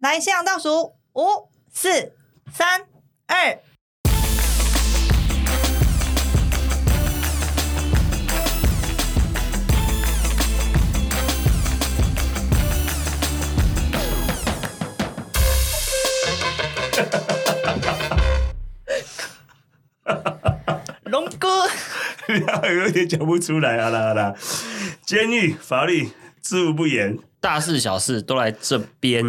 来，现场倒数，五、四、三、二。龙哥，有点讲不出来，啊啦啦，监狱法律知无不言。大事小事都来这边。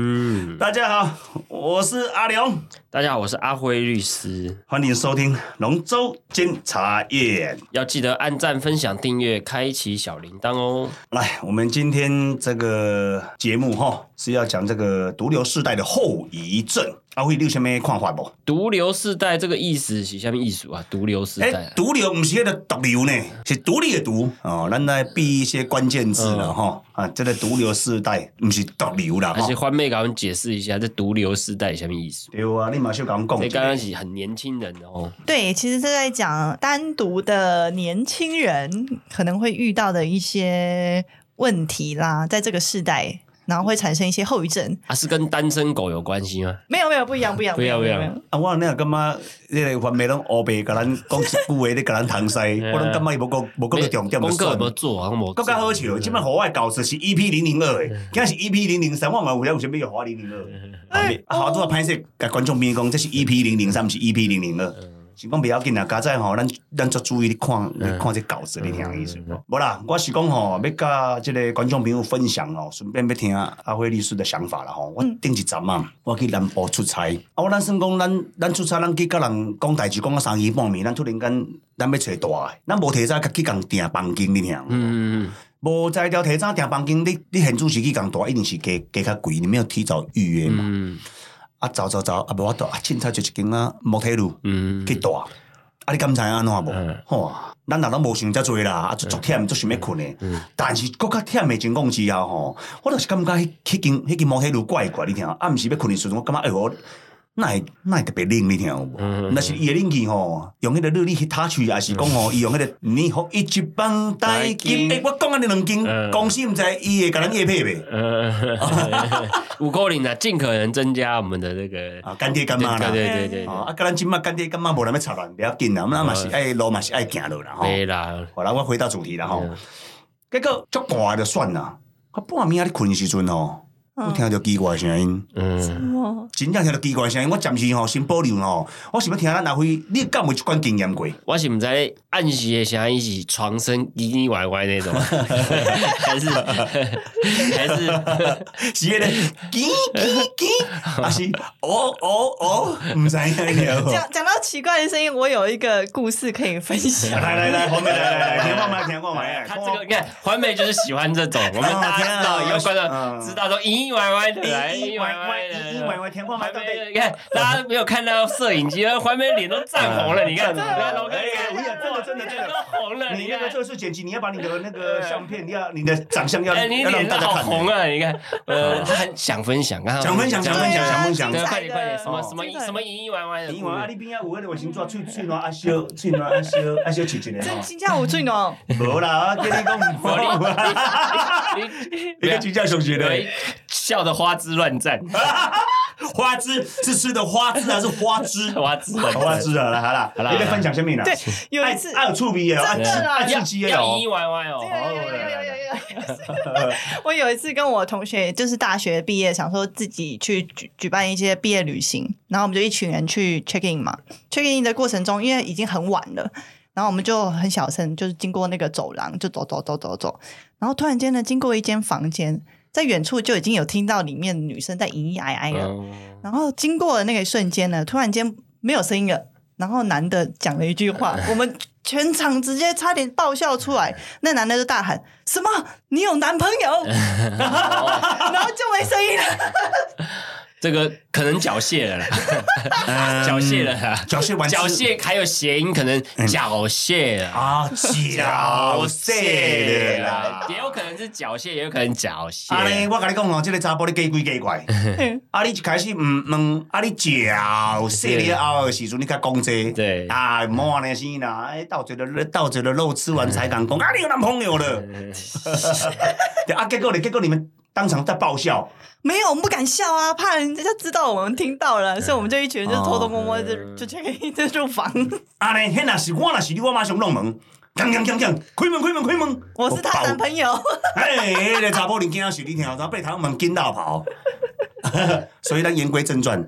大家好，我是阿良，大家好，我是阿辉律师，欢迎收听龙州监察院。要记得按赞、分享、订阅、开启小铃铛哦。来，我们今天这个节目哈是要讲这个毒瘤世代的后遗症。阿辉，你有什么看法不？毒瘤世代这个意思是什么意思啊？毒瘤世代啊，毒瘤不是那个毒瘤呢，是独立的毒哦。咱来避一些关键字了哈啊，这个毒瘤世代不是毒瘤啦。而且欢妹给我们解释一下，这毒瘤世代什么意思？对啊，你马上甲阮讲刚刚是很年轻人哦。对，其实是在讲单独的年轻人可能会遇到的一些问题啦，在这个世代，然后会产生一些后遗症。啊，是跟单身狗有关系吗？没有，没有，不一样，不一样，不一样不一样没有没有啊，我那感觉，迄个番妹拢乌白，甲咱讲一句话，你甲咱搪塞，我拢感觉伊无讲无讲到重点就功课有算没有做？好像没更加好笑，即摆互我的稿子是 EP 零零二诶，嗯今仔是 EP 零零三，我嘛有晓有啥物互我零零二。好多拍摄，甲观众朋友讲，这是 EP 零零三，不是 EP 零零二。嗯是讲不要紧啦，加在吼，咱咱足注意咧看咧看这稿子，你听意思嗯无？无啦，我是讲吼，要甲即个观众朋友分享吼，顺便要听阿辉律师的想法啦吼。我顶一站啊，我去南部出差，啊，我咱算讲咱咱出差，咱去甲人讲代志，讲到三更半暝，咱突然间咱要找大的，咱无提早去共订房间，你听有无？嗯，无在条提早订房间，你你现主是去共大，一定是加加较贵，你没有提早预约嘛？嗯啊，走走走，啊，无法度，啊，凊彩就一间啊摩天路嗯去住。啊，你敢知安怎无嗯？吼，咱若拢无想遮多啦，啊，足足忝，足想要困诶。但是搁较忝诶情况之下吼，我就是感觉迄迄间迄间摩天路怪怪，你听，啊，毋是要困诶时阵，我感觉哎呦，那会那会特别冷，你听有无？嗯若是伊诶冷气吼，用迄个热力去 touch，还是讲吼，伊用迄个你互伊一帮带金，诶，我讲安尼两间嗯。公司毋知伊会甲咱叶配袂？呃，五扣零啊，尽可能增加我们的这个啊，干爹干妈啦。对对对对哦，啊，甲咱即麦干爹干妈无人要插乱，不要紧啦，我们嘛是爱路嘛是爱行路啦吼。对啦，好啦，我回到主题啦吼。嗯。结果足大就算啦，啊半暝啊你困的时阵吼，我嗯听到奇怪的声音，嗯，哦真正听到奇怪的声音，我暂时吼先保留吼，我想要听咱阿辉，你敢有一款经验过？我是唔知暗时的声音是床声腻腻歪歪那种，还是还是是迄个叽叽叽，还是哦哦哦，毋知影了。讲讲到奇怪的声音，我有一个故事可以分享。来来来，后面来来来，听我麦，听我麦。他这个你看环美就是喜欢这种，我们大家知道，以后观众知道说唧歪歪的，来唧唧歪歪的，唧唧歪歪，听我麦环到底。美，你看大家没有看到摄影机，环美脸都涨红了，你看，你看龙哥，真的真的真的都红了，你那个。测试剪辑，你要把你的那个相片，你要你的长相要哎，你要脸都大家看。好红啊！你看，呃，他很想分享，刚刚想分享想分享想分享，快点快点，什么什么什么唧唧歪歪的，因为啊，你边仔有迄个卫生纸，喙喙暖啊烧，喙暖啊烧啊烧切一个吼。真真正有罪哦！无啦，我跟你讲，你你一个真正上学的，笑得花枝乱颤。花枝是吃的花枝还是花枝？花枝花枝好了好了好了你分享生命了对有一次他有触鼻也有啊刺啊刺歪也有有有有有有我有一次跟我同学就是大学毕业想说自己去举举办一些毕业旅行然后我们就一群人去 check in 嘛 check in 的过程中因为已经很晚了然后我们就很小声就是经过那个走廊就走走走走走然后突然间呢经过一间房间在远处就已经有听到里面女生在咿咿哎哎了。嗯然后经过的那个瞬间呢，突然间没有声音了，然后男的讲了一句话，我们全场直接差点爆笑出来。那男的就大喊：“什么？你有男朋友？” 然后就没声音了。这个可能缴械了缴械了啦，缴械完缴械还有谐音，可能缴械啊。啊，缴械的啦。也有可能是缴械，也有可能缴械。啊咧，我跟你讲哦，这个查甫你假鬼假怪。啊，你一开始唔问，啊，你缴械了后的时阵，你较讲这，对啊，莫安尼先啦，哎，到嘴的到嘴的肉吃完才敢讲，啊，你有男朋友了。对啊，结果呢？结果你们当场在爆笑。没有，我们不敢笑啊，怕人家知道我们听到了，所以我们就一群人就偷偷摸摸就嗯就 in 就入房。啊呢，迄若是我那是你，我马上弄门，锵锵锵锵，开门开门开门。我是她男朋友，哎，那个查甫人囝是你听，然后被他们惊到跑。所以咱言归正传，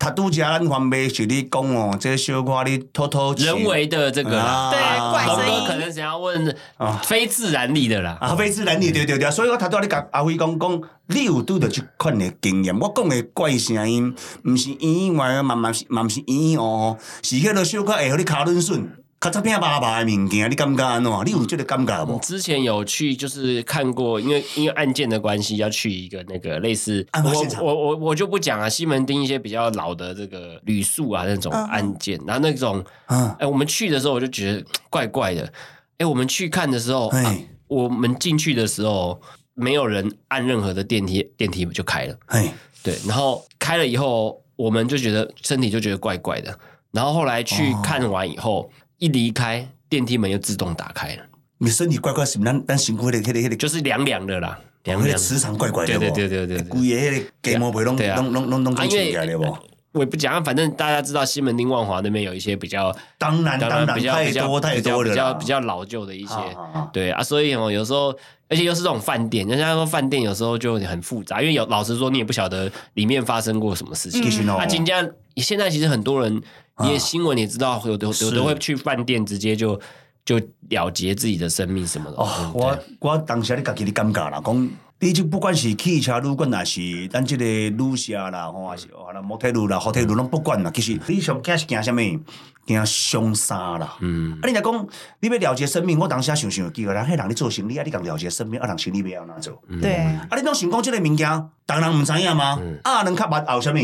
他拄则咱还没是你讲哦，这小可你偷偷请人为的这个啦，啊。对怪龙声音。哥可能想要问啊。非自然力的啦。啊，非自然力对对对，所以我头拄仔咧甲阿辉讲讲，你有拄着即款的经验，我讲的怪声音，毋是圆圆歪，嘛嘛是嘛毋是医院哦哦，是迄个小可会互你卡润顺，较杂片巴巴的物件，你感觉安怎？你有即个感觉无？之前有去，就是看过，因为因为案件的关系，要去一个那个类似，我案发现场。我我我就不讲啊，西门町一些比较老的这个旅宿啊那种案件，然后那种，嗯，哎，我们去的时候我就觉得怪怪的，哎，我们去看的时候，哎啊我们进去的时候没有人按任何的电梯，电梯就开了，哎，对，然后开了以后，我们就觉得身体就觉得怪怪的，然后后来去哦。看完以后，一离开电梯门又自动打开了。你身体怪怪是毋是咱咱身躯迄个迄个迄个就是凉凉的啦，凉凉磁场怪怪的无？对对对对对对规个迄个鸡毛被拢对啊拢拢拢拢啊因为起来了无？我也不讲，反正大家知道西门町万华那边有一些比较，当然当然比较太比较多太比较多了比较比较老旧的一些，啊啊啊对啊，所以哦，有时候而且又是这种饭店，人家说饭店有时候就很复杂，因为有老实说你也不晓得里面发生过什么事情。啊，今天现在其实很多人，你也新闻也知道，有的有是的会去饭店直接就就了结自己的生命什么的。哦嗯，我我当时你家己你感觉啦，讲你就不管是汽车旅馆，还是咱这个旅社啦，吼，还是哦啦摩天路啦、hotel 路拢不管啦。其实你上惊是惊什么？惊凶杀啦。嗯啊，你若讲你要了结生命，我当时想想有机会，人迄人咧做生理啊，你讲了结生命，啊，人生理要安怎做？对，啊，你拢想讲即个物件，当然毋知影吗？啊，人较捌后什么？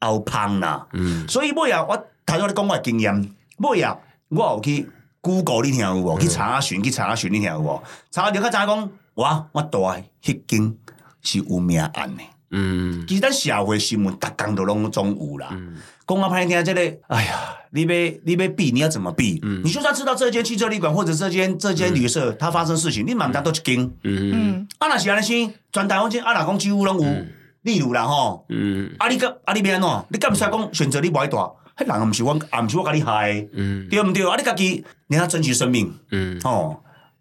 后芳啦。嗯所以尾啊，我头拄咧讲我的经验，尾啊，我有去 Google 你听有无？去查询，去查询你听有无？查着较知影讲，我我大诶迄间是有命案的。嗯其实咱社会新闻，逐工都拢总有啦。嗯讲啊歹听，这个，哎呀，你要你要避，你要怎么避？嗯你就算知道这间汽车旅馆或者这间这间旅社它发生事情，你嘛毋知都一间。嗯嗯，啊，若是安尼先，全台湾这啊，若讲几乎拢有，例如啦吼，嗯啊你个啊你要安怎？你敢毋使讲选择你无爱大？迄人毋是我，也毋是我甲你害的，嗯对毋对？啊你家己你要珍惜生命嗯哦。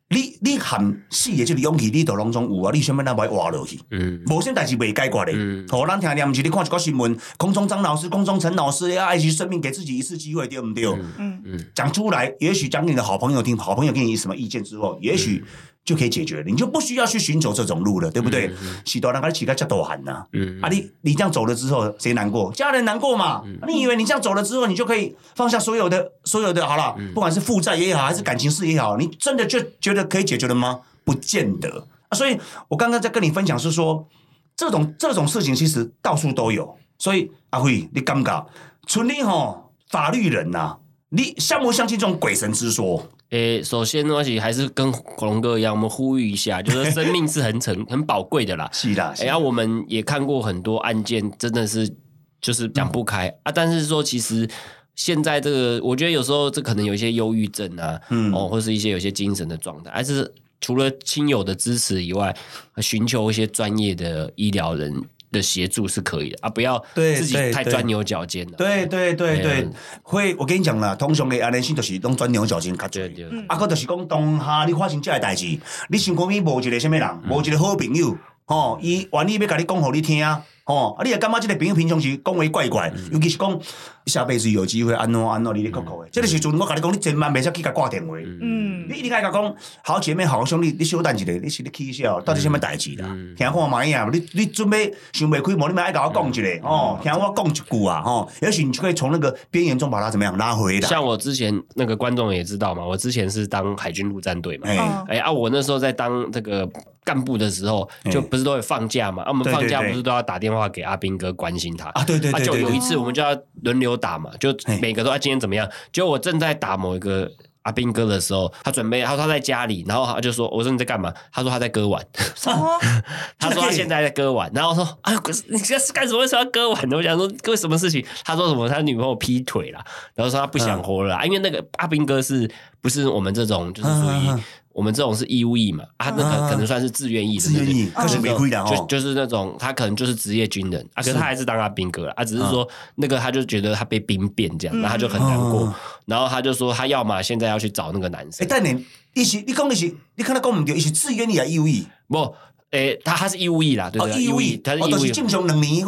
你你含死的即个勇气，你都拢总有啊！你想要哪歹活落去？嗯无啥代志未解决的。嗯哦，咱听念毋是你看一个新闻，空中张老师、空中陈老师要爱惜生命，给自己一次机会，对毋对？嗯讲出来，也许讲给你的好朋友听，好朋友给你什么意见之后，也许就可以解决了，你就不需要去寻求这种路了，对不对？许多人给你起个叫多喊呐，嗯啊你你这样走了之后，谁难过？家人难过嘛？啊你以为你这样走了之后，你就可以放下所有的所有的好了，不管是负债也好，还是感情事也好，你真的就觉得可以解决了吗？不见得啊。所以我刚刚在跟你分享是说，这种这种事情其实到处都有。所以阿辉，你尴尬，纯你吼法律人呐、你相不相信这种鬼神之说？诶、首先呢，其实还是跟恐龙哥一样，我们呼吁一下，就是生命是很成 很宝贵的啦。是啦，哎、呀、我们也看过很多案件，真的是就是讲不开、啊。但是说，其实现在这个，我觉得有时候这可能有一些忧郁症啊，嗯哦，或是一些有些精神的状态，还是除了亲友的支持以外，寻求一些专业的医疗人的协助是可以的啊，不要对自己太钻牛角尖了。对对对对。嗯，会我跟你讲啦，通常的安尼性就是拢钻牛角尖较对啊，佮就是讲当下你发生这个代志，你身边无一个什么人，无一个好朋友，吼，伊愿意要甲你讲互你听，吼，啊，你也感觉即个朋友平常时讲话怪怪，尤其是讲下辈子有机会安怎安怎哩哩扣扣的，这个时阵我甲你讲，你千万袂使去甲挂电话。嗯。你一定甲伊甲讲，好姐妹、好兄弟，你小等一下，你是咧起笑，到底什么代志啦？听看卖呀，你你准备想袂开无，你咪爱甲我讲一下哦，听我讲一句啊，哦，也许你就可以从那个边缘中把它怎么样拉回来。像我之前那个观众也知道嘛，我之前是当海军陆战队嘛，哎。哦。哎啊，我那时候在当这个干部的时候，哎就不是都会放假嘛？啊，我们放假不是都要打电话给阿兵哥关心他啊，对对啊，对就有一，次我们就要轮流打嘛，就哎每个都要今天怎么样？结果我正在打某一个阿兵哥的时候，他准备，他说他在家里，然后他就说：“我说你在干嘛？”他说他在割腕，哦，他说他现在在割腕，然后我说：“啊，可是 你这是干什么？为什么要割腕呢？”我想说为什么事情？他说什么？他女朋友劈腿了，然后说他不想活了因为那个阿兵哥是不是我们这种就是属于我们这种是义务役嘛，啊，那啊。可可能算是自愿役的，自愿役，对可是没亏的哦。就就是那种他可能就是职业军人啊，可是他还是当他兵哥了啊，只是说那个他就觉得他被兵变这样，然后他就很难过哦，然后他就说他要么现在要去找那个男哎，生，但你，你是你讲的是，你看他讲唔对，一起自愿役还是义务役？不，诶，他他是义务役啦，对不，对，义务役，哦，他是义务役。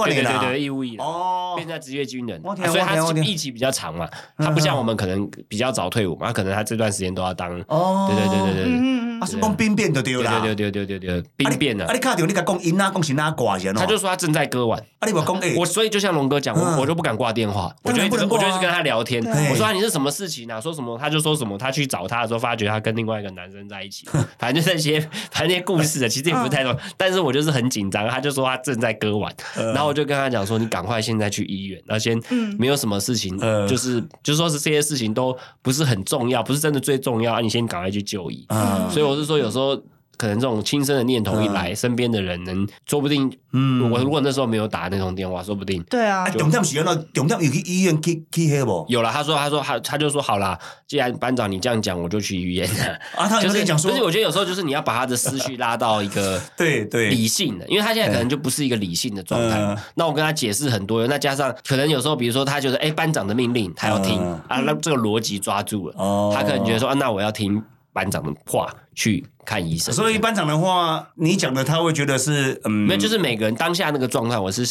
对对对对，义务役啦。哦变，成职业军人，所以他我听我听役期比较长嘛，他不像我们可能比较早退伍嘛，可能他这段时间都要当，哦，对对对对对对。嗯。嗯啊，是讲兵变就对对啦。对对对对对对，兵变了。啊，，你你甲讲因啊，讲是哪挂他就说他正在割腕，啊，你无讲诶，我所以就像龙哥讲，嗯。我我就不敢挂电话，我就不我就一直跟他聊天，我说啊你是什么事情啊？说什么？他就说什么？他去找他的时候，发觉他跟另外一个男生在一起，反正就那些反正那些故事的，其实也不是太多，但是我就是很紧张，他就说他正在割腕，嗯。然后我就跟他讲说，你赶快现在去医院，然后先嗯。没有什么事情，嗯。就是就说是这些事情都不是很重要，不是真的最重要，啊，你先赶快去就医。嗯。所以我是说，有时候可能这种轻生的念头一来，身边的人能说不定，嗯我如果那时候没有打那通电话，说不定。对啊啊，，重点是安怎？重点有去医院去去迄无？有了，他说，他说，他他就说好啦，既然班长你这样讲，我就去医院了。啊，他有就是讲说不是，我觉得有时候就是你要把他的思绪拉到一个对对理性的，因为他现在可能就不是一个理性的状态嗯。那我跟他解释很多，那加上可能有时候，比如说他觉得，哎，班长的命令他要听嗯啊，那这个逻辑抓住了，哦他可能觉得说，啊，那我要听班长的话去看医生。所以班长的话，你讲的他会觉得是嗯，没有，就是每个人当下那个状态，我是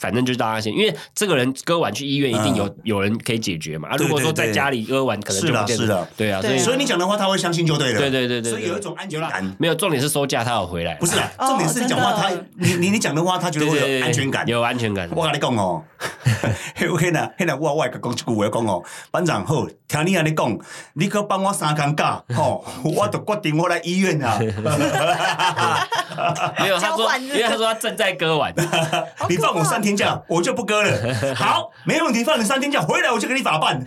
反正就是大家先，因为这个人割完去医院，一定有、有人可以解决嘛。啊，如果说在家里割完，可能是的就不见得是的对啊，所以所以你讲的话他会相信就对了。对对对对，对所以有一种安全感。没有重点是收假他有回来，不是啦，哦重点是你讲话，他你你你讲的话，他觉得会对对对有安全感。有安全感。我跟你讲哦，迄迄若迄若我我会甲讲一句话讲哦，班长好，听你安尼讲，你可帮我三工假，吼，我就决定我来医院啊。没有，他说，因为他说他正在割完，你放我三天假，我就不割了。好，没问题，放你三天假，回来我就给你法办。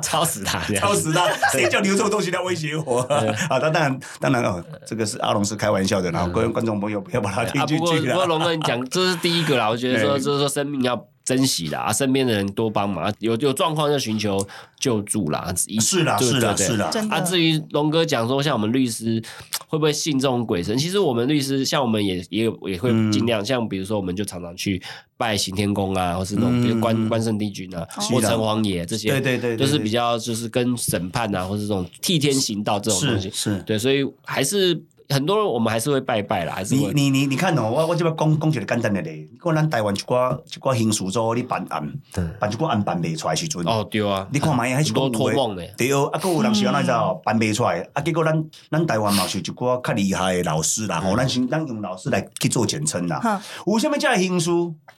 超死他超死他！谁叫你有这种东西来威胁我？啊，当然，当然哦，这个是阿龙是开玩笑的，然后各位观众朋友不要把它听啊，进去了。不过龙哥你讲这是第一个啦，我觉得说就是说生命要珍惜啦，啊，身边的人多帮忙，啊有有状况就寻求救助啦。一是啦，是啦，是啦。真的。啊，至于龙哥讲说，像我们律师会不会信这种鬼神？其实我们律师，像我们也也有也会嗯。尽量，像比如说，我们就常常去拜行天宫啊，或是那种比如关嗯关圣帝君啊，是或的。城隍爷这些，对对对对就是比较就是跟审判啊，或是这种替天行道这种东西，是是，对，所以还是很多人我们还是会拜拜啦，还是。你你你你看哦，我我这边讲讲一个简单的例，讲咱台湾一寡一寡刑事组你办案，办一寡案办袂出来的时阵，哦，对啊，你看嘛，还是多讲托梦的，对哦，啊，佫有人是安怎知道办袂出来，啊，结果咱咱台湾嘛是有一寡较厉害的老师啦，吼，咱先咱用老师来去做简称啦。哈有啥物叫刑事？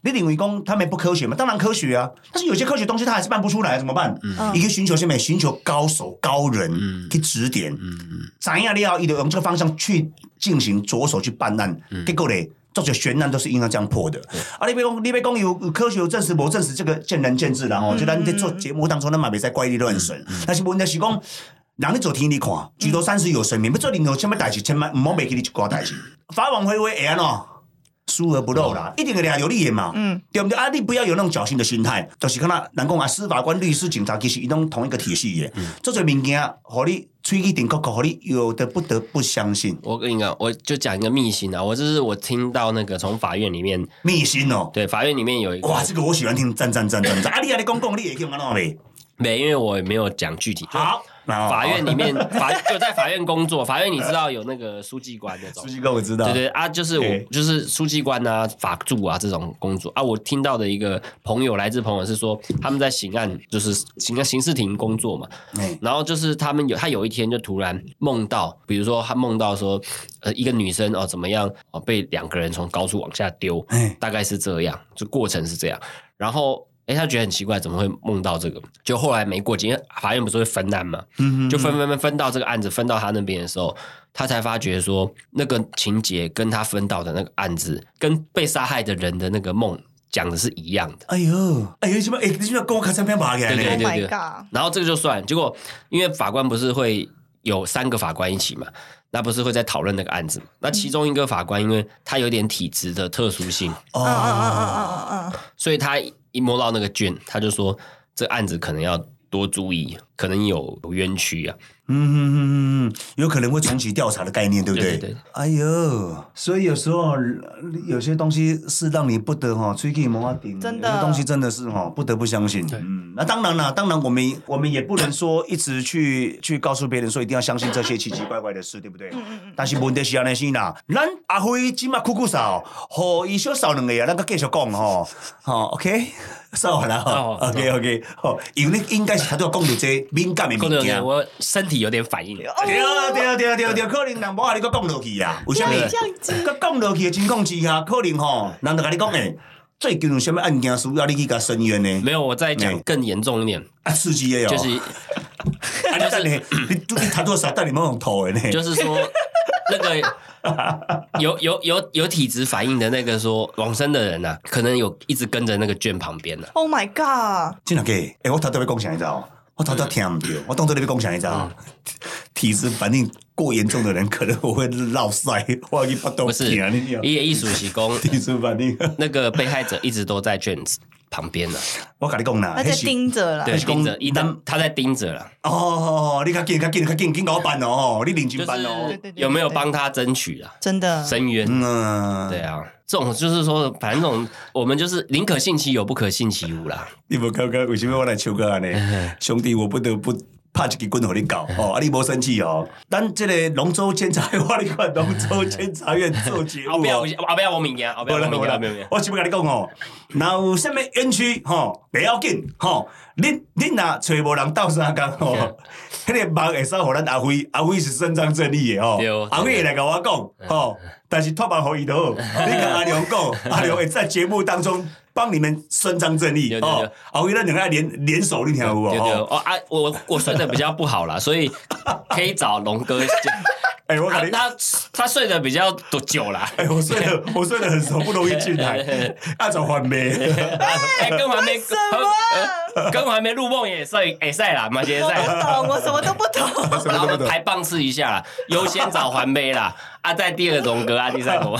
你认为讲他们不科学吗？当然科学啊，但是有些科学东西他还是办不出来，怎么办？嗯伊去寻求什么？寻求高手高人嗯去指点，嗯嗯，知影了后，伊就用这个方向去进行着手去办案，嗯结果嘞。做些悬案都是应该这样破的，啊！你别讲，你别讲有有科学有证实，无证实，这个见仁见智啦。吼、嗯就咱在做节目当中，咱嘛袂使怪力乱神。但是问题是讲，人咧做天你看，举头三尺有神明，要做任何什么代志，千万毋好袂记你一挂代志。法网恢恢会安怎？疏而不漏啦，一定会掠着你的嘛，嗯对不对？啊，你不要有那种侥幸的心态，就是看那人讲啊，司法官、律师、警察其实伊拢同一个体系的，做做物件，互你吹一顶壳壳，互你有的不得不相信我跟你讲，我就讲一个秘辛啊，我这是我听到那个从法院里面，秘辛哦。对，法院里面有一个哇，这个我喜欢听，赞赞赞赞赞！啊，你安尼讲讲，你会去用安怎袂？没，因为我也没有讲具体。好，那法院里面 法就在法院工作，法院你知道有那个书记官那种。书。记官我知道，对对啊，就是我就是书记官啊、法助啊这种工作。啊。我听到的一个朋友，来自朋友是说，他们在刑案就是刑刑事庭工作嘛，嗯，然后就是他们有他有一天就突然梦到，比如说他梦到说，呃，一个女生哦怎么样哦被两个人从高处往下丢，哎，大概是这样，就过程是这样。然后，哎，他觉得很奇怪，怎么会梦到这个？就后来没过几天，法院不是会分案嘛，嗯就分分分分到这个案子分到他那边的时候，他才发觉说，那个情节跟他分到的那个案子，跟被杀害的人的那个梦讲的是一样的。哎呦，哎呦，什么？哎，你怎么跟我看三篇爬起来对呢？，Oh 对对 god！然后这个就算，结果因为法官不是会有三个法官一起嘛，那不是会在讨论那个案子嘛？那其中一个法官，因为他有点体质的特殊性，嗯嗯嗯嗯嗯嗯嗯，所以他一摸到那个卷，他就说这案子可能要多注意，可能有冤屈啊。嗯嗯嗯嗯嗯，有可能会重启调查的概念，对不对？对对对哎呦，所以有时候有些东西是让你不得哈，吹给摩阿顶，真的有些东西真的是哈，不得不相信。嗯，那当然了，当然我们我们也不能说一直去去告诉别人说一定要相信这些奇奇怪怪的事，对不对？嗯嗯嗯。但是问题是安尼先啦，咱阿辉今嘛酷酷少，好，伊小少两个啊，咱个继续讲哈。好，OK。扫完了哈哦，OK OK，好，因为你应该是他都要讲到这敏感的物件工作，。我身体有点反应。对啊对啊对啊对啊对啊，可能人无甲你搁讲落去啊，为什么？不要这样子搁讲落去的情况之下，可能吼，人就甲你讲诶，最近有什么案件需要你去甲申冤呢？没有，我再讲更严重一点，啊，刺激的哦，就是啊，你等你，你你谈多少？但你们用吐的呢？就是说那个有有有有体质反应的那个说往生的人呐、可能有一直跟着那个圈旁边呢、Oh my god！真的假的？诶，我头拄要讲啥你知道？我早早听唔到，我当作你要讲啥你知道？体质反应过严重的人，可能我会落腮，我去不懂不是？一艺术喜功，体质反应，那个被害者一直都在卷子旁边了、我跟你讲啦，他在盯着了。对，盯着，一旦他在盯着了，哦，你看紧，看紧，看紧，紧搞办哦，你领就是巾办哦。有没有帮他争取啊？真的，深渊？嗯，对啊，这种就是说，反正这种我们就是宁可信其有，不可信其无啦。你们刚刚为什么我来唱歌安尼？兄弟，我不得不。拍一支棍互你搞哦，啊！你无生气哦。咱即个龙州监察院，我你看龙州监察院做节目后边哦有，后边我明年，后边我明年，没有没有。我想要甲你讲哦，若有啥物冤屈吼，不要紧吼，恁恁若找无人斗相共吼，迄个梦会使互咱阿辉，阿辉是伸张正义的吼，阿辉会来甲我讲吼，但是托梦互伊就好，你甲阿良讲，阿良会在节目当中帮你们伸张正义哦，阿辉咱两个联联手，你听有无？对对吼哦啊，我我睡得比较不好啦，所以可以找龙哥。哎，我甲你。他他他睡得比较多久啦？哎，我睡得我睡得很熟，不容易进来，按照还没。哎，跟我还没什么？跟我还没入梦也睡也赛啦，马杰我赛。不懂，我什么都不懂。然后排棒次一下啦，优先找环杯啦，啊，在第二龙哥啊，第三龙。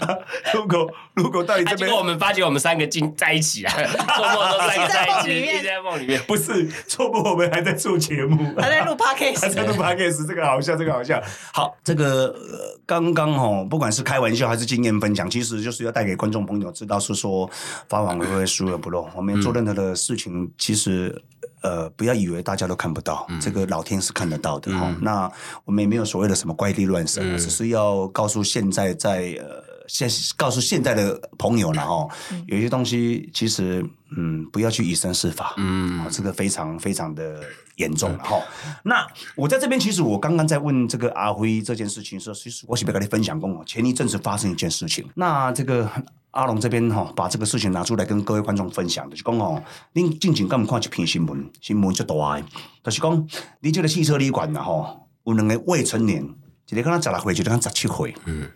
如果如果到你啊，这边结果我们发觉我们三个进在一起啊，做梦都三个在一起，一直在梦里面。不是做梦，我们还在做节目，还在录 podcast，在录 podcast，这个好笑，这个好笑。好，这个呃刚刚哦，不管是开玩笑还是经验分享，其实就是要带给观众朋友知道，是说法网恢恢，疏而不漏。我们做任何的事情，其实。呃，不要以为大家都看不到，这个老天是看得到的哈、那我们也没有所谓的什么怪力乱神，只是要告诉现在在呃现告诉现在的朋友了哈，有些东西其实嗯不要去以身试法，嗯、这个非常非常的严重了哈。那我在这边，其实我刚刚在问这个阿辉这件事情的时候，其实我是不跟你分享过，前一阵子发生一件事情。那这个阿龙这边哈，把这个事情拿出来跟各位观众分享，就是讲哦，恁近前敢有看一篇新闻，新闻足大的，就是讲你这个汽车旅馆呐吼，有两个未成年，一个敢若十六岁，一个敢若十七岁，嗯，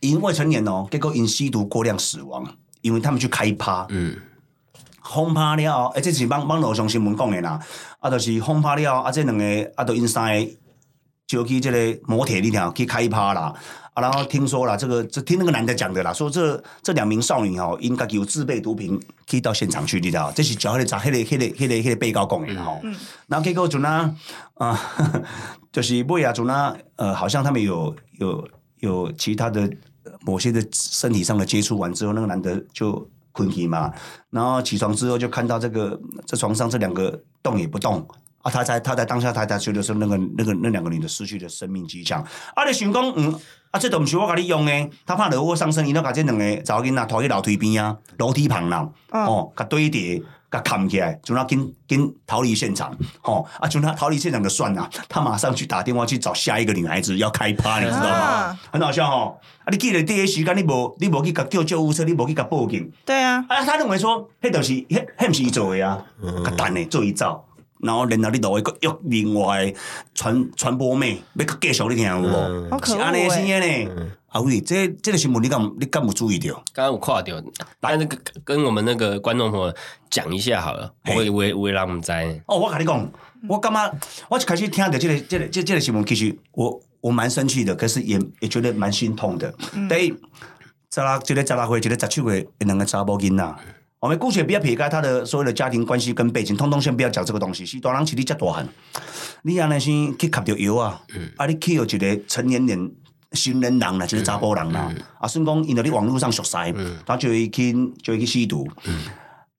因未成年哦，结果因吸毒过量死亡，因为他们去开趴，嗯，轰趴了后，而这是网网络上新闻讲的啦，啊，就是轰趴了后，啊，这两个啊，都因三个就去这个摩铁里头去开趴啦。啊，然后听说了，这个这听那个男的讲的啦，说这这两名少女哦，应该有自备毒品，可以到现场去，你知道？这是叫迄个查迄个迄个迄个迄个被告讲的吼。然后结果就那啊，就是尾啊，就那呃，好像他们有有有其他的某些的身体上的接触完之后，那个男的就困起嘛，然后起床之后就看到这个这床上这两个动也不动。啊，他在他在当下他才觉得说那个那个那两个女的失去了生命迹象。啊，你想讲嗯，啊，这都不是我甲你用诶，他怕惹祸上身，伊都甲这两个查某囡仔拖去楼梯边啊，楼梯旁啦，嗯哦，甲堆叠。甲扛起来，就那紧紧逃离现场，哦啊，就那逃离现场就算了，他马上去打电话去找下一个女孩子要开趴，你知道吗啊？很好笑哦。啊，你记得第一时间你无你无去甲叫救护车，你无去甲报警，对啊，啊，他认为说，迄就是迄迄毋是伊做的啊，甲等的做伊走，然后然后你就会约另外的传传播妹要佮继续你听有无？好可恶是安尼生欸的呢。啊喂，这这个新闻你敢你敢有注意到？刚刚我跨掉，但那个跟我们那个观众朋友讲一下好了，我也我也我也让我们在。哦，我跟你讲，我感觉我一开始听到这个这个这这个新闻，其实我我蛮生气的，可是也也觉得蛮心痛的。第一，十六一个十六岁，一个十七岁，两个查某囡仔。我们姑且不要撇开他的所有的家庭关系跟背景，通通先不要讲这个东西。是大人是你遮大汉，你安尼先去吸着药啊，啊，你去有一个成年人。成年人啦，就个查甫人啦，啊，算讲因在你网络上熟悉，他就会去就会去吸毒。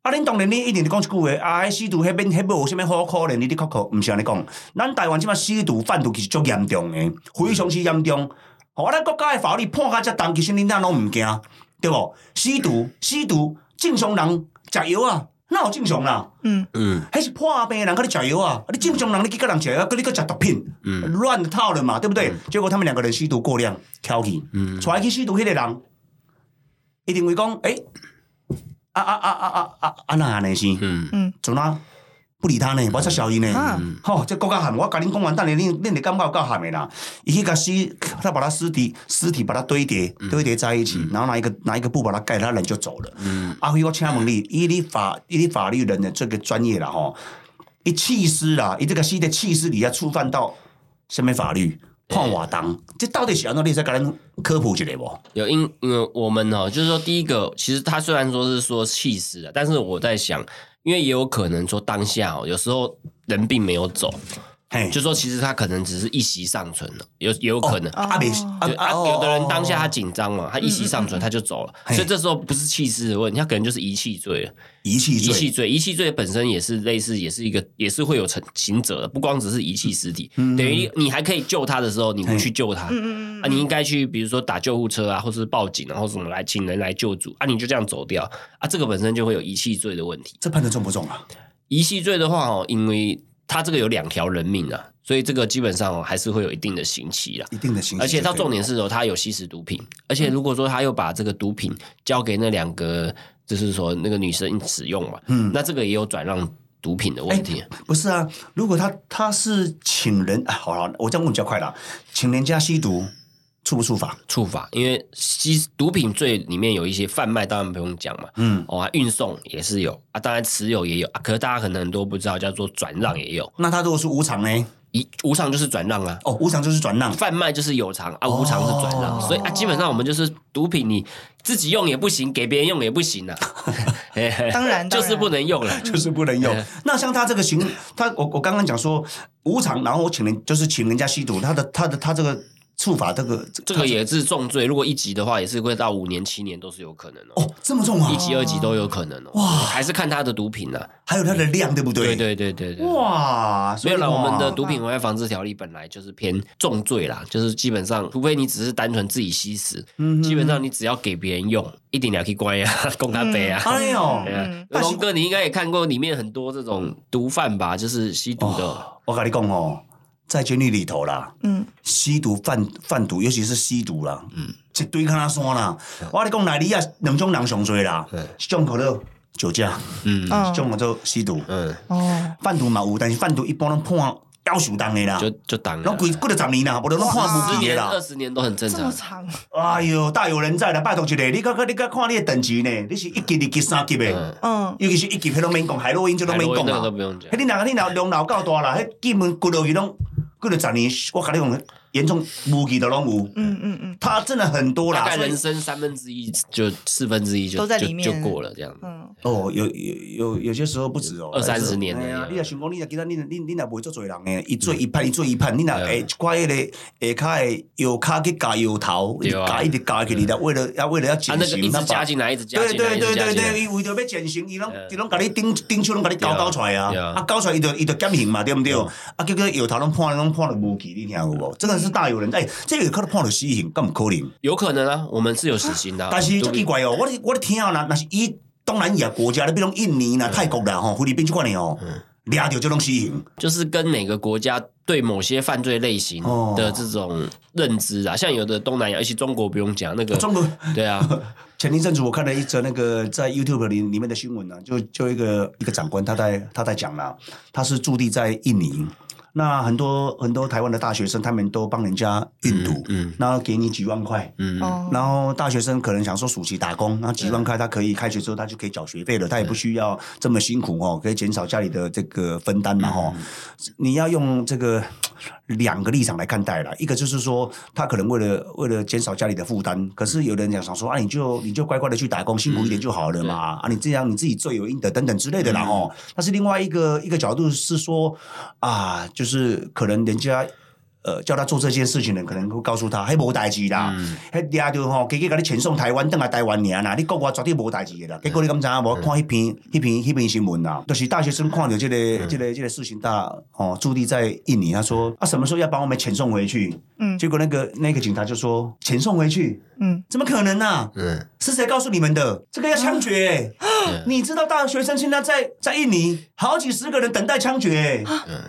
啊，恁当然你一定是讲一句话，啊，迄吸毒迄边迄无啥物好可怜，你你确确毋是安尼讲。咱台湾即摆吸毒贩毒其实足严重诶，非常之严重。吼，咱国家诶法律判甲遮重，其实恁咱拢毋惊，对无？吸毒吸毒，正常人食药啊。那有正常啦，嗯嗯，迄是破病人，跟你食药啊？你正常人，你去个人食药，跟你个食毒品，嗯，乱套了嘛，对不对？结果他们两个人吸毒过量，挑起，嗯，出来去吸毒迄个人，一定会讲，诶，啊啊啊啊啊啊啊那安尼是，嗯嗯，做哪？不理他呢，我出效应呢。吼，这国家喊我甲恁讲完，等下恁恁就感觉够喊的啦。伊去甲尸，他把他尸体尸体把它堆叠堆叠在一起，然后拿一个拿一个布把它盖，他人就走了。阿辉，我请问你，以你法以你法律人的这个专业啦，吼，一弃尸啦，以这个尸的弃尸，你要触犯到什么法律？判瓦当，这到底是安怎？你再甲咱科普一下不？有因因为我们哦，就是说第一个，其实他虽然说是说弃尸的，但是我在想。因为也有可能说当下哦，有时候人并没有走，就说其实他可能只是一息尚存了，有也有可能。啊，有的人当下他紧张嘛，他一息尚存他就走了，所以这时候不是气势的问题，他可能就是遗弃罪了。遗弃罪，遗弃罪，遗弃罪本身也是类似，也是一个，也是会有成行者的，不光只是遗弃尸体，等于你还可以救他的时候，你不去救他，啊，你应该去，比如说打救护车啊，或者是报警，然后什么来请人来救助，啊，你就这样走掉，啊，这个本身就会有遗弃罪的问题。这判的重不重啊？遗弃罪的话哦，因为他这个有两条人命啊，所以这个基本上还是会有一定的刑期啦，一定的刑期。而且他重点是说他有吸食毒品，而且如果说他又把这个毒品交给那两个。就是说，那个女生使用嘛，嗯，那这个也有转让毒品的问题。不是啊，如果他他是请人，好了，我这样问比较快了，请人家吸毒，触不触法？触法，因为吸毒品罪里面有一些贩卖，当然不用讲嘛，嗯，哦，运送也是有啊，当然持有也有啊，可是大家可能很多不知道，叫做转让也有。那他如果是无偿呢？一无偿就是转让啊！哦，无偿就是转让，贩卖就是有偿啊，无偿是转让，所以啊，基本上我们就是毒品，你自己用也不行，给别人用也不行啊。当然，就是不能用了，就是不能用。那像他这个行，他我我刚刚讲说无偿，然后我请人就是请人家吸毒，他的他的他这个。处罚这个，这个也是重罪。如果一级的话，也是会到五年、七年都是有可能哦。哦，这么重啊！一级、二级都有可能哦。哇，还是看他的毒品呢，还有它的量，对不对？对对对对对。哇，没有了。我们的毒品危害防治条例本来就是偏重罪啦，就是基本上，除非你只是单纯自己吸食，嗯基本上你只要给别人用，一定要去关呀，公他背啊。哎呦，龙哥，你应该也看过里面很多这种毒贩吧？就是吸毒的。我跟你讲哦。在监狱里头啦，嗯，吸毒贩贩毒，尤其是吸毒啦，嗯，一堆看他山啦。我跟你讲，内里啊，两种人上最啦，一种可乐酒驾，嗯，一种叫做吸毒，嗯，哦，贩毒嘛有，但是贩毒一般拢判要求当的啦，就就当，然后几过了十年啦，我都拢判无期的啦，二十年都很正常。这么长？哎呦，大有人在啦，拜托一个，你看看，你看看你的等级呢？你是一级、二级、三级的，嗯，尤其是一级，迄都免讲，海洛因就都免讲啊，迄你两个你两量脑够大啦，迄基本骨头去拢。过了十年，我跟你讲，严重无期的拢有。嗯嗯嗯，他真的很多啦。大概人生三分之一就四分之一就都在里面就过了这样。嗯。哦，有有有有些时候不止哦，二三十年的呀。你若想讲，你若记得，你你你若袂做罪人诶，一罪一判，一罪一判。你若诶，挂迄个下骹诶右骹去加油头，加一直加起你的，为了要为了要减刑，一直加进来，一直加进来，对对对对对，伊为着要减刑，伊拢伊拢甲你顶顶手拢甲你搞搞出来啊！啊，搞出来伊就伊就减刑嘛，对毋对？啊，结果油头拢判拢判了无期，你听有无？真的是大有人在，这个可能判了死刑，咁可能？有可能啊，我们是有死刑的。但是足奇怪哦，我我听啊，那那是伊。东南亚国家的，比如印尼啦、泰国啦、吼菲律宾这块的哦，抓到这种死刑，就是跟每个国家对某些犯罪类型的这种认知啊，像有的东南亚，而且中国不用讲，那个中国对啊，前一阵子我看了一则那个在 YouTube 里里面的新闻呢，就就一个一个长官他在他在讲啦，他是驻地在印尼。那很多很多台湾的大学生，他们都帮人家运毒，嗯然后给你几万块，嗯然后大学生可能想说暑期打工，那几万块他可以开学之后他就可以缴学费了，他也不需要这么辛苦哦，可以减少家里的这个分担嘛哈。你要用这个两个立场来看待了。一个就是说，他可能为了为了减少家里的负担，可是有人讲想说啊，你就你就乖乖的去打工，辛苦一点就好了嘛。啊，你这样你自己罪有应得等等之类的啦哦。但是另外一个一个角度是说啊，就是可能人家。呃，叫他做这件事情的人可能会告诉他，还无代志啦，还抓着吼，给给给你遣送台湾，等来台湾年啦，你国外绝对无代志的啦。结果你咁知无看迄篇迄篇迄篇新闻啦，就是大学生看到这个这个这个事情大哦，驻地在印尼，他说啊，什么时候要把我们遣送回去？嗯，结果那个那个警察就说遣送回去，嗯，怎么可能呢？嗯，是谁告诉你们的？这个要枪决？你知道大学生现在在在印尼好几十个人等待枪决？嗯。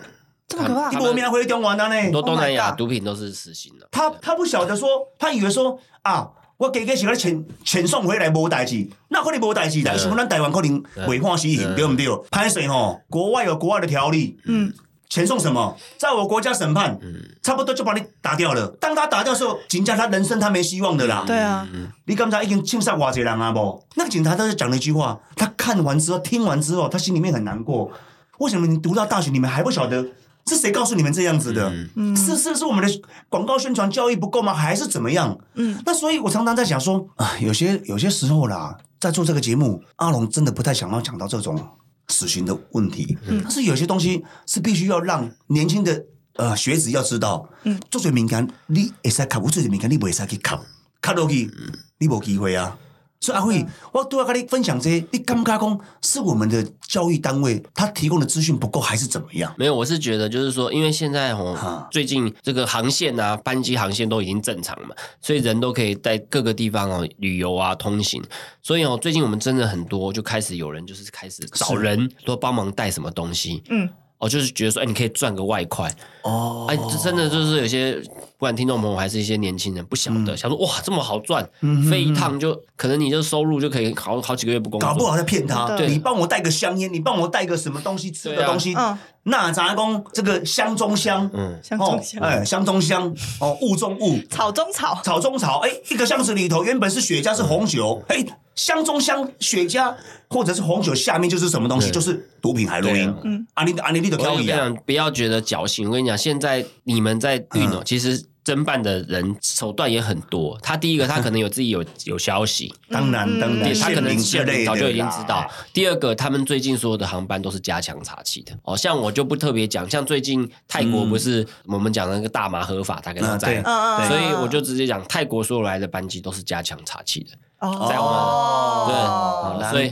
这么可怕！你国民回中完了呢？很多东南亚毒品都是死刑的。他他不晓得说，他以为说啊，我给给是个遣遣送回来无代志，那可能无代志，但是咱台湾可能违判死刑，对不对？拍水吼，国外有国外的条例，嗯，遣送什么，在我国家审判，嗯，差不多就把你打掉了。当他打掉的时候，警察他人生他没希望的啦。对啊，你刚才已经庆杀瓦杰人啊不？那个警察他是讲了一句话，他看完之后，听完之后，他心里面很难过。为什么你读到大学，你们还不晓得？是谁告诉你们这样子的？是是是我们的广告宣传教育不够吗？还是怎么样？嗯，那所以我常常在想说啊，有些有些时候啦，在做这个节目，阿龙真的不太想要讲到这种死刑的问题。嗯，但是有些东西是必须要让年轻的呃学子要知道。嗯，做最敏感，你会使考，我最敏感，你不会使去考，考落去，你无机会啊。所以阿辉，我都要跟你分享这些。你干不干工？是我们的教育单位他提供的资讯不够，还是怎么样？没有，我是觉得就是说，因为现在哦，最近这个航线啊，班机航线都已经正常了嘛，所以人都可以在各个地方哦旅游啊通行。所以哦，最近我们真的很多就开始有人就是开始找人都帮忙带什么东西。嗯。哦，就是觉得说，哎，你可以赚个外快哦，哎，这真的就是有些不管听众朋友还是一些年轻人不晓得，想说哇，这么好赚，飞一趟就可能你就收入就可以好好几个月不工作，搞不好在骗他。对，你帮我带个香烟，你帮我带个什么东西吃的东西，那杂工这个香中香，嗯，香中香，哎，香中香，哦，雾中雾，草中草，草中草，哎，一个箱子里头原本是雪茄是红酒，哎。香中香雪茄或者是红酒，下面就是什么东西？就是毒品海洛因。嗯，阿尼阿尼利的交易啊！不要觉得侥幸，我跟你讲，现在你们在运哦，其实侦办的人手段也很多。他第一个，他可能有自己有 有消息，当然当然，他可能早就已经知道。第二个，他们最近所有的航班都是加强查气的。哦，像我就不特别讲，像最近泰国不是我们讲那个大麻合法，大概都在，所以我就直接讲，泰国所有来的班机都是加强查气的。在我们对，所以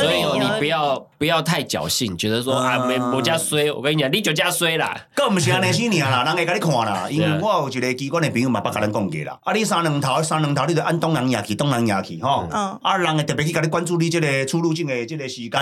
所以你不要不要太侥幸，觉得说啊。没我家衰，我跟你讲，你就家衰啦，更唔是安尼死年啦，人会甲你看啦，因为我有一个机关的朋友嘛，捌甲咱讲过啦，啊你三两头三两头，你就按东南亚去，东南亚去吼，啊人会特别去甲你关注你这个出入境的这个时间，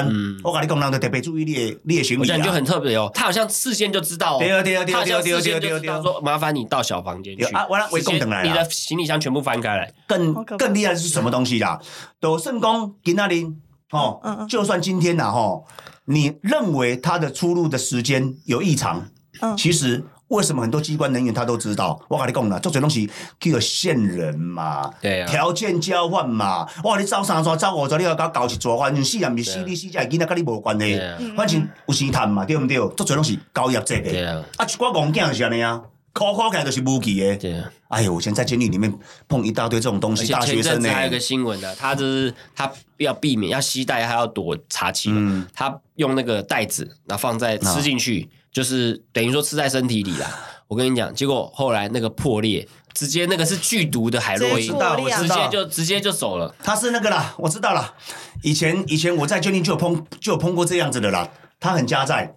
我甲你讲，人就特别注意你的你的行李，就很特别哦，他好像事先就知道，对啊对啊对啊对啊对啊对啊对啊，说麻烦你到小房间去，啊我来围攻等来，你的行李箱全部翻开来，更更厉害的是什么东？西啦，都圣公给那里哦，就算今天呐哈，你认为他的出入的时间有异常，嗯，其实为什么很多机关人员他都知道？我跟你讲啦，做这东西叫做线人嘛，对啊，条件交换嘛。我你招三抓招五抓，你要搞搞一做，反正死也唔是死，你死在囡仔跟你无关系，反正有时谈嘛，对不对？做这东西高业绩的，啊，一寡戆囝是安尼啊。考考起都是无奇的。对，哎呦，我以前在监狱里面碰一大堆这种东西，大学生呢。还有个新闻的，他就是他要避免要携带，还要躲查气嘛。他用那个袋子，然后放在吃进去，就是等于说吃在身体里啦。我跟你讲，结果后来那个破裂，直接那个是剧毒的海洛因，我直接就直接就走了。他是那个啦，我知道了。以前以前我在监狱就有碰就有碰过这样子的啦。他很加在。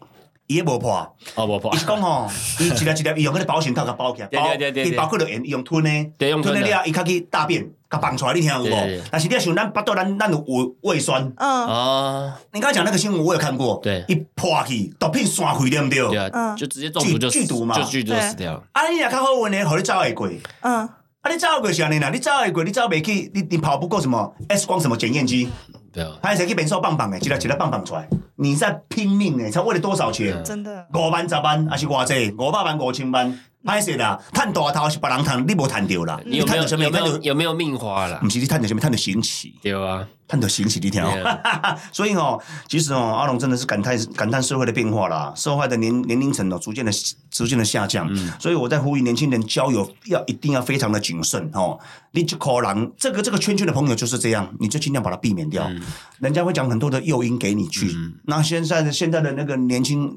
伊无破，哦无破。伊讲吼，伊一粒一粒伊用迄个保险套甲包起来，包伊包过了盐，用吞的，吞的。了后伊较去大便，甲放出来，你听有无？但是你要想，咱巴肚咱咱有胃胃酸，嗯。啊。你刚才讲那个新闻，我有看过，对，一破去毒品散开，对不对？对啊，就直接中毒就剧毒嘛，就剧毒死掉。啊，你也较好运的，互你走会过，嗯，啊，你走会过是安尼啦，你走会过，你走袂去，你你跑不过什么？X 光什么检验机。对啊，还是去变数棒棒的，一粒一粒棒棒出来。你在拼命诶，才为了多少钱？真的，五万、十万还是偌济？五百万、五千万，歹势啦！赚大头是别人赚，你无赚到啦。你有没有有没有有没有命花啦？不是你赚到什么？赚到神奇。对啊，看得醒起一条。所以哦，其实哦，阿龙真的是感叹感叹社会的变化啦，社会的年年龄层哦，逐渐的逐渐的下降。所以我在呼吁年轻人交友要一定要非常的谨慎哦。你就可能这个这个圈圈的朋友就是这样，你就尽量把它避免掉。人家会讲很多的诱因给你去。那现在的现在的那个年轻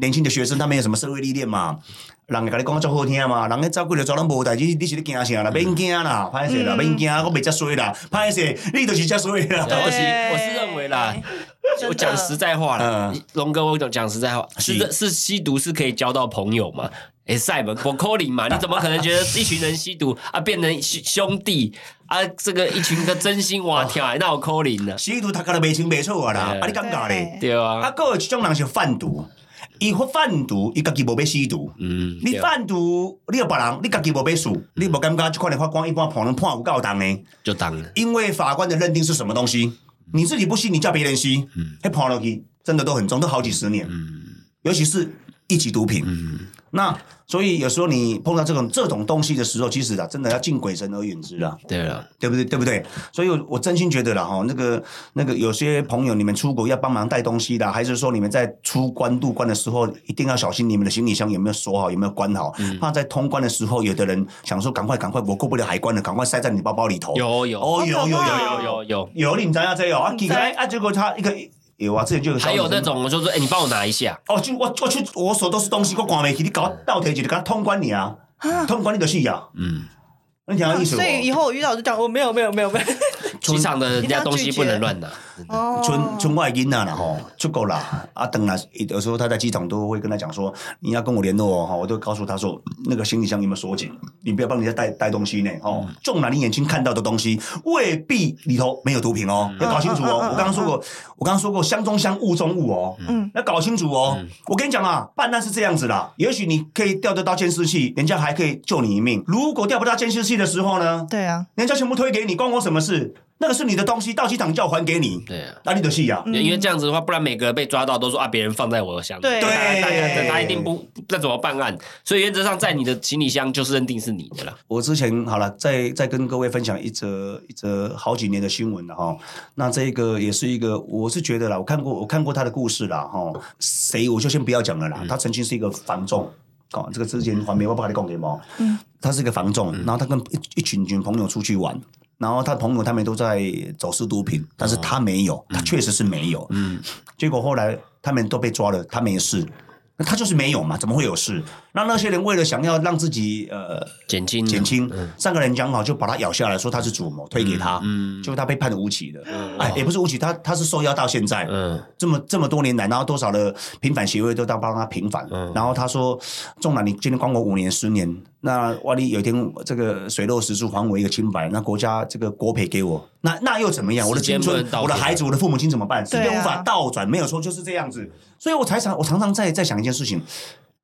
年轻的学生，他没有什么社会历练嘛？人会甲你讲足好听嘛？人咧走过来做咱无代志，你是咧惊啥啦？免惊啦，歹势啦，免惊，我未遮衰啦，歹势，你就是遮衰啦。我是我是认为啦，我讲实在话啦，龙哥，我讲讲实在话，是是吸毒是可以交到朋友嘛？哎，塞门，我扣零嘛？你怎么可能觉得一群人吸毒啊变成兄弟啊？这个一群的真心哇跳，那我扣零呢？吸毒他可能没清袂楚啊啦，啊你尴尬咧？对啊，啊，个一种人是贩毒。伊发贩毒，伊家己无要吸毒。嗯，你贩毒，你有别人，你家己无要输，你无感觉就快点法官一般判人判有够重呢？就重了。因为法官的认定是什么东西？你自己不吸，你叫别人吸，嗯，还判落去，真的都很重，都好几十年。嗯，尤其是一级毒品。嗯，那。所以有时候你碰到这种这种东西的时候，其实啊，真的要敬鬼神而远之了。对了，对不对？对不对？所以，我真心觉得了哈，那个那个有些朋友，你们出国要帮忙带东西的，还是说你们在出关渡关的时候，一定要小心你们的行李箱有没有锁好，有没有关好，怕在通关的时候，有的人想说赶快赶快，我过不了海关了，赶快塞在你包包里头。有有哦，有有有有有有有，你们知道这有啊？起来啊，结果他一个。有啊，之前就有。还有那种，就说，哎，你帮我拿一下。哦，就我我去，我手都是东西，我挂没起，你搞倒提起，你给他通关你啊，通关你的事啊。嗯。你讲意思？所以以后我遇到就讲，我没有没有没有没有。机场的人家东西不能乱拿。哦。村村外囡仔啦吼，就够了。啊，等啊，有时候他在机场都会跟他讲说，你要跟我联络哦，哈，我都告诉他说，那个行李箱有没有锁紧？你不要帮人家带带东西呢，哦。纵然你眼睛看到的东西未必里头没有毒品哦，要搞清楚哦。我刚刚说过，我刚刚说过，箱中箱，物中物哦。嗯。要搞清楚哦。我跟你讲啊，办案是这样子的，也许你可以调得到监视器，人家还可以救你一命。如果调不到监视器，的时候呢？对啊，人家全部推给你，关我什么事？那个是你的东西，到机场就要还给你。对啊，那你的戏呀？因为这样子的话，不然每个人被抓到都说啊，别人放在我的箱。对，对，他一定不那怎么办案？所以原则上，在你的行李箱就是认定是你的了。我之前好了，再再跟各位分享一则一则好几年的新闻了哈。那这个也是一个，我是觉得啦，我看过我看过他的故事啦哈。谁我就先不要讲了啦。他曾经是一个房仲。哦，这个之前还没我不跟你讲给吗？嗯，他是一个房仲，然后他跟一一群群朋友出去玩，然后他朋友他们都在走私毒品，但是他没有，他确实是没有。嗯，结果后来他们都被抓了，他没事。那他就是没有嘛？怎么会有事？那那些人为了想要让自己呃减轻减轻，三个人讲好就把他咬下来说他是主谋，推给他，结果他被判了无期的。哎，也不是无期，他他是受邀到现在，嗯这么这么多年来，然后多少的平反协会都在帮他平反。然后他说：“纵然你今天关我五年十年，那万一有一天这个水落石出还我一个清白，那国家这个国赔给我，那那又怎么样？我的青春，我的孩子，我的父母亲怎么办？时间无法倒转，没有错，就是这样子。”所以我才常我常常在在想一件事情，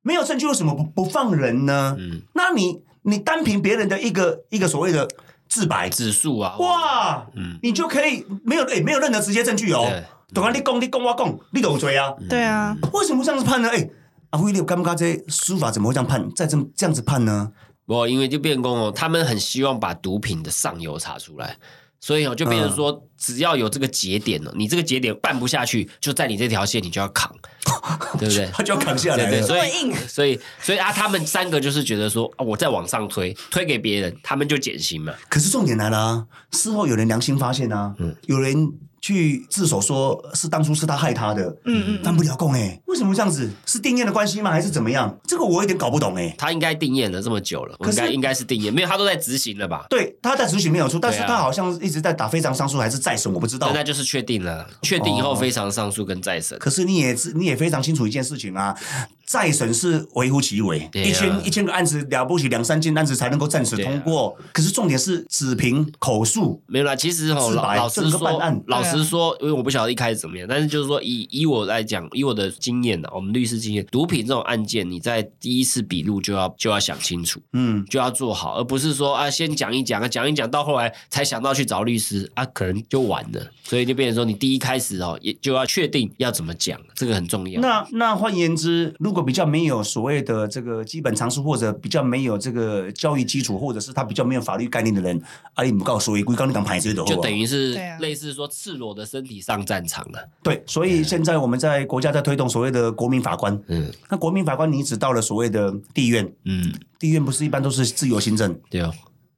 没有证据为什么不不放人呢？嗯，那你你单凭别人的一个一个所谓的自白指数啊，哇，嗯，你就可以没有诶没有任何直接证据哦，懂啊？你讲你讲我讲，你都有罪啊？对啊，为什么这样子判呢？哎，阿辉，你有感觉这司法怎么会这样判？再这这样子判呢？不，因为就变工哦，他们很希望把毒品的上游查出来。所以哦，就变成说，只要有这个节点了，你这个节点办不下去，就在你这条线，你就要扛，对不对？他就要扛下来。对对，所以所以所以啊，他们三个就是觉得说，我再往上推，推给别人，他们就减刑嘛。可是重点来了，啊事后有人良心发现啊，有人。去自首说是当初是他害他的，嗯嗯，翻不了供哎，为什么这样子？是定验的关系吗？还是怎么样？这个我有点搞不懂哎。他应该定验了这么久了，应该应该是定验，没有他都在执行了吧？对，他在执行没有错，但是他好像一直在打非常上诉还是再审，我不知道。那就是确定了，确定以后非常上诉跟再审。可是你也你也非常清楚一件事情啊。再审是微乎其微，一千一千个案子了不起，两三件案子才能够暂时通过。可是重点是只凭口述没有啦。其实哦，老老实说，老实说，因为我不晓得一开始怎么样，但是就是说，以以我来讲，以我的经经验呢，我们律师经验，毒品这种案件，你在第一次笔录就要就要想清楚，嗯，就要做好，而不是说啊，先讲一讲啊，讲一讲到后来才想到去找律师啊，可能就晚了。所以就变成说，你第一开始哦，也就要确定要怎么讲，这个很重要。那那换言之，如果比较没有所谓的这个基本常识，或者比较没有这个教育基础，或者是他比较没有法律概念的人，阿你不告诉我，归刚你讲牌子的，就等于是类似说赤裸的身体上战场了。对，所以现在我们在国家在推动所谓的国民法官。嗯，那国民法官你只到了所谓的地院，嗯，地院不是一般都是自由行政？对。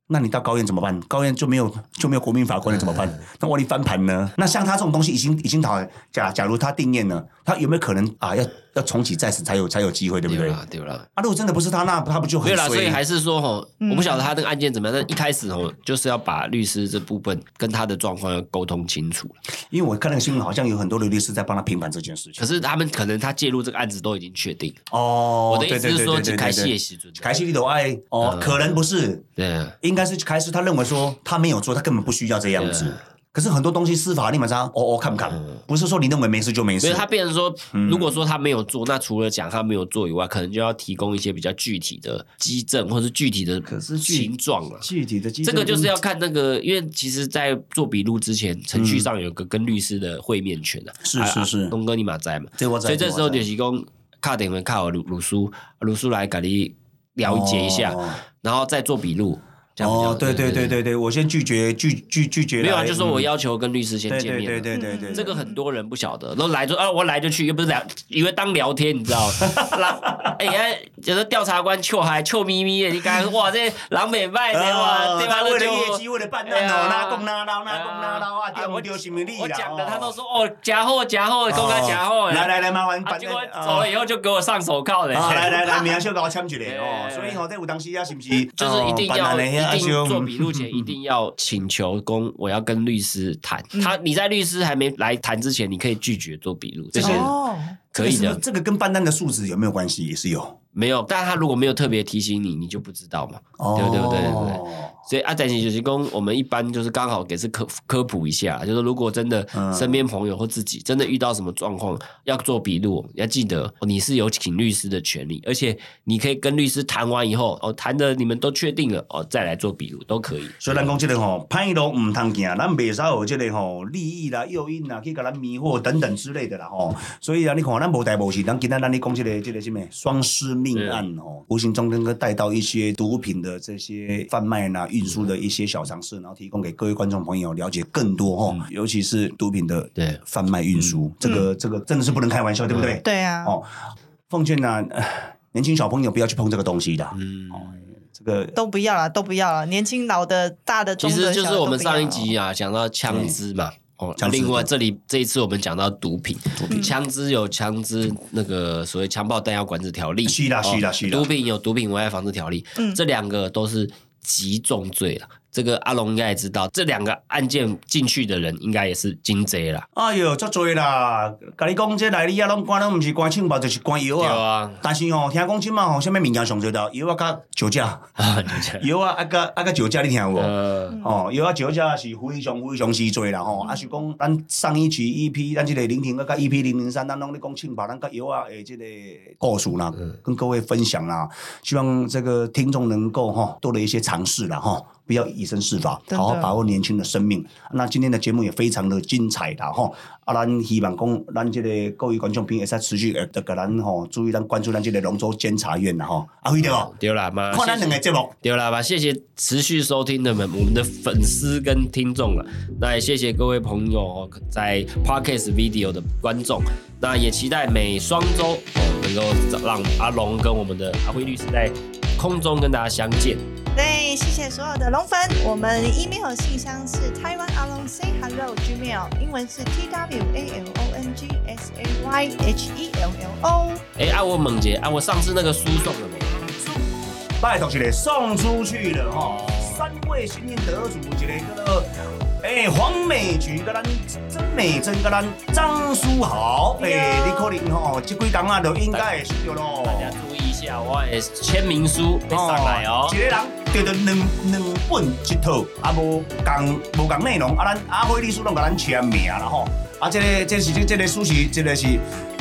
那你到高院怎么办？高院就没有就没有国民法官了怎么办？那万一翻盘呢？那像他这种东西已经已经讨假假如他定验了，他有没有可能啊？要要重启再审才有才有机会，对不对？对了，啊，如果真的不是他，那他不就很？对了，所以还是说吼，我不晓得他这个案件怎么样。但一开始吼，就是要把律师这部分跟他的状况要沟通清楚。因为我看那个新闻，好像有很多的律师在帮他平反这件事情。可是他们可能他介入这个案子都已经确定哦。我的意思是说，开戏也是准，开戏里头爱哦，可能不是，对，应该是开始他认。认为说他没有做，他根本不需要这样子。可是很多东西司法立马上，哦哦看不看？不是说你认为没事就没事。所以他变成说，如果说他没有做，那除了讲他没有做以外，可能就要提供一些比较具体的基证，或是具体的形状了。具体的这个就是要看那个，因为其实，在做笔录之前，程序上有个跟律师的会面权的。是是是，东哥你马在嘛？所以这时候就提供卡点会靠鲁鲁叔鲁叔来给你了解一下，然后再做笔录。哦，对对对对对，我先拒绝拒拒拒绝。没有啊，就说我要求跟律师先见面。对对对对对，这个很多人不晓得，都来就啊，我来就去，又不是聊，以为当聊天，你知道？哎呀，就是调查官臭还臭咪咪的，你讲哇，这狼美败的哇，对吧？为了业绩，为了办案哦，哪公哪老哪公哪老啊，丢丢什么利我讲的他都说哦，假货假货，公开假货。来来来，麻烦。结果走了以后就给我上手铐的。来来来，明天就给我签一个哦。所以哦，这有当时啊，是不是？就是一定要一定做笔。录前一定要请求公，我要跟律师谈。他你在律师还没来谈之前，你可以拒绝做笔录，这些可以的。这个跟办单的素质有没有关系？也是有。没有，但他如果没有特别提醒你，你就不知道嘛。对对对对对。所以阿展喜就是公，我们一般就是刚好给是科科普一下，就是如果真的身边朋友或自己真的遇到什么状况要做笔录，要记得你是有请律师的权利，而且你可以跟律师谈完以后，哦，谈的你们都确定了，哦，再来做笔录都可以。所以咱讲这个吼，歹路唔通行，咱袂使有这个吼利益啦、诱因啦，去给咱迷惑等等之类的啦吼。所以啊，你看咱无代无事，咱今天咱你讲这个这个什么双尸。命案哦，无形中能够带到一些毒品的这些贩卖呐、运输的一些小常识，然后提供给各位观众朋友了解更多哦，尤其是毒品的对。贩卖运输，这个这个真的是不能开玩笑，对不对？对啊。哦，奉劝呢，年轻小朋友不要去碰这个东西的。嗯，这个都不要了，都不要了，年轻老的大的，其实就是我们上一集啊讲到枪支嘛。哦，另外这里这一次我们讲到毒品，枪支有枪支那个所谓枪爆弹药管制条例，是啦是啦是啦，毒品有毒品危害防治条例，这两个都是极重罪了。这个阿龙应该也知道，这两个案件进去的人应该也是金贼啦。哎呦，足多啦！甲你讲，这来你啊，拢关拢毋是关枪吧，就是关药啊。但是吼，听讲即嘛吼，啥物物件上最多？药啊，甲酒驾。药啊，啊甲啊甲酒驾，你听无？哦，药啊酒驾是非常非常之多啦吼。啊是讲，咱上一期 EP，咱即个聆听啊甲 EP 零零三，咱拢咧讲枪吧，咱甲药啊诶，即个故事啦，跟各位分享啦。希望这个听众能够吼多了一些尝试啦吼。不要以身试法，好好把握年轻的生命。那今天的节目也非常的精彩的哈。啊，咱希望讲，咱这个各位观众朋友也在持续的给咱吼，注意咱关注咱这个龙州监察院的哈。阿辉对不？对啦嘛，看咱两个节目。对啦嘛，谢谢持续收听的们，我们的粉丝跟听众了。那也谢谢各位朋友在 Podcast Video 的观众。那也期待每双周能够让阿龙跟我们的阿辉律师在空中跟大家相见。对，谢谢所有的龙粉。我们 email 信箱是 Taiwan Along Say Hello Gmail，英文是 T W A L O N G S A Y H E L L O。哎，阿我猛姐，啊，我上次那个书送了没？拜托起来，送出去了哈。三位幸运得主，一个个，哎，黄美菊跟咱曾美珍跟咱张书豪，哎，你可能吼，这几天啊，就应该会收到咯。大家注意一下，我的签名书上来哦。一个人。得到两两本一套，啊无共无共内容，啊咱阿辉律师拢甲咱签名啦吼。啊，这个这是这这个书是这个是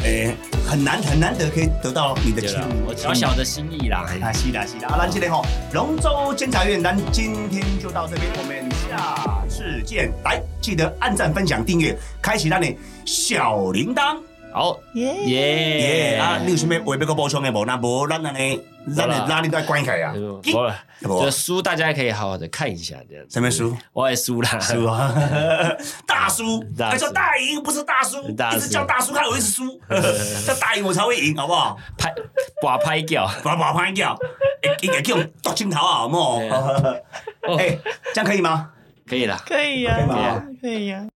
诶很难很难得可以得到你的签名，我小小的心意啦。啊，是啦是啦，啊，咱这个吼龙舟监察院，咱今天就到这边，我们下次见。来，记得按赞、分享、订阅，开启咱的小铃铛。好，耶耶耶！啊，你有啥物话要个补充的无？那无，咱安尼，咱的拉你都关起来啊。好了，这书大家可以好好的看一下，这样。什么书？我也输啦，书啊，大叔，还叫大赢，不是大叔，一直叫大叔，看我一直输，叫大赢我才会赢，好不好？拍，把拍掉，把把拍掉，一个叫剁镜头啊，好不好？哎，这样可以吗？可以啦，可以呀，可以呀。